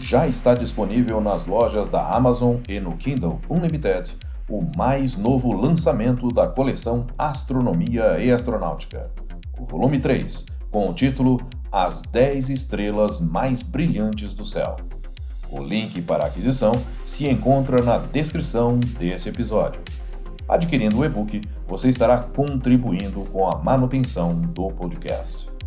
Já está disponível nas lojas da Amazon e no Kindle Unlimited o mais novo lançamento da coleção Astronomia e Astronáutica, o volume 3, com o título As 10 Estrelas Mais Brilhantes do Céu. O link para aquisição se encontra na descrição desse episódio. Adquirindo o e-book, você estará contribuindo com a manutenção do podcast.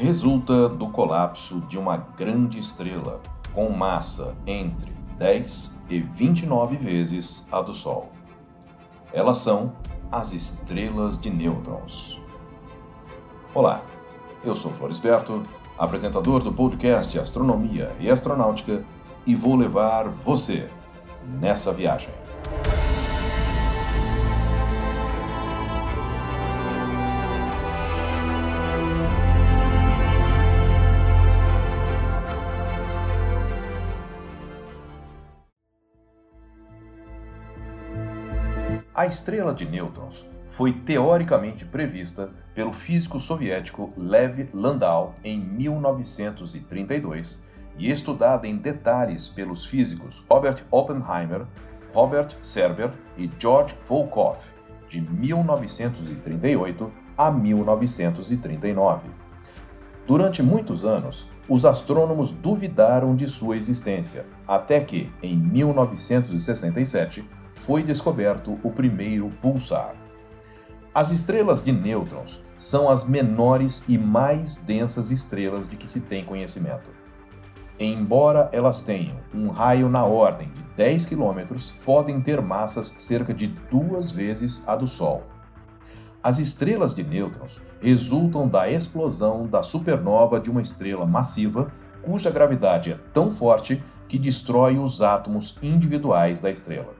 Resulta do colapso de uma grande estrela com massa entre 10 e 29 vezes a do Sol. Elas são as estrelas de nêutrons. Olá, eu sou Florisberto, apresentador do podcast Astronomia e Astronáutica, e vou levar você nessa viagem. A estrela de nêutrons foi teoricamente prevista pelo físico soviético Lev Landau em 1932 e estudada em detalhes pelos físicos Robert Oppenheimer, Robert Serber e George Volkoff de 1938 a 1939. Durante muitos anos, os astrônomos duvidaram de sua existência, até que, em 1967, foi descoberto o primeiro pulsar. As estrelas de nêutrons são as menores e mais densas estrelas de que se tem conhecimento. Embora elas tenham um raio na ordem de 10 km, podem ter massas cerca de duas vezes a do Sol. As estrelas de nêutrons resultam da explosão da supernova de uma estrela massiva cuja gravidade é tão forte que destrói os átomos individuais da estrela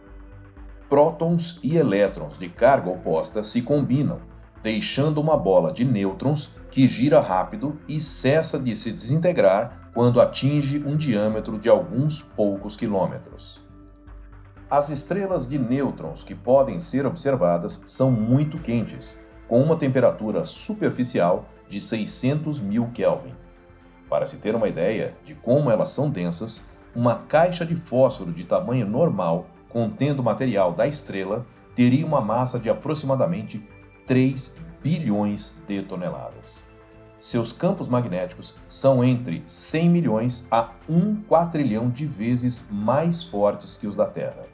prótons e elétrons de carga oposta se combinam, deixando uma bola de nêutrons que gira rápido e cessa de se desintegrar quando atinge um diâmetro de alguns poucos quilômetros. As estrelas de nêutrons que podem ser observadas são muito quentes, com uma temperatura superficial de 600 mil Kelvin. Para se ter uma ideia de como elas são densas, uma caixa de fósforo de tamanho normal contendo material da estrela teria uma massa de aproximadamente 3 bilhões de toneladas. Seus campos magnéticos são entre 100 milhões a 1 quatrilhão de vezes mais fortes que os da Terra.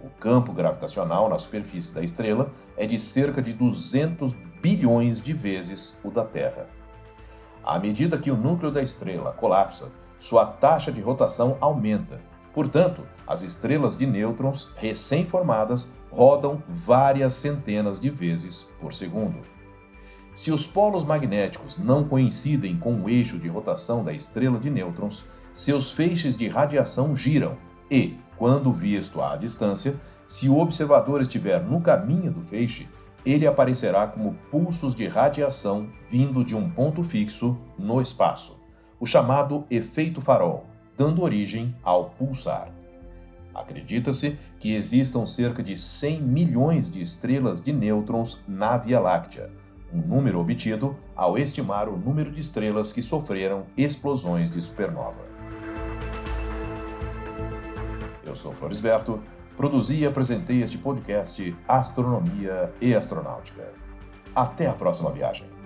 O campo gravitacional na superfície da estrela é de cerca de 200 bilhões de vezes o da Terra. À medida que o núcleo da estrela colapsa, sua taxa de rotação aumenta Portanto, as estrelas de nêutrons recém-formadas rodam várias centenas de vezes por segundo. Se os polos magnéticos não coincidem com o eixo de rotação da estrela de nêutrons, seus feixes de radiação giram e, quando visto à distância, se o observador estiver no caminho do feixe, ele aparecerá como pulsos de radiação vindo de um ponto fixo no espaço, o chamado efeito farol dando origem ao pulsar. Acredita-se que existam cerca de 100 milhões de estrelas de nêutrons na Via Láctea, um número obtido ao estimar o número de estrelas que sofreram explosões de supernova. Eu sou Florisberto, produzi e apresentei este podcast Astronomia e Astronáutica. Até a próxima viagem.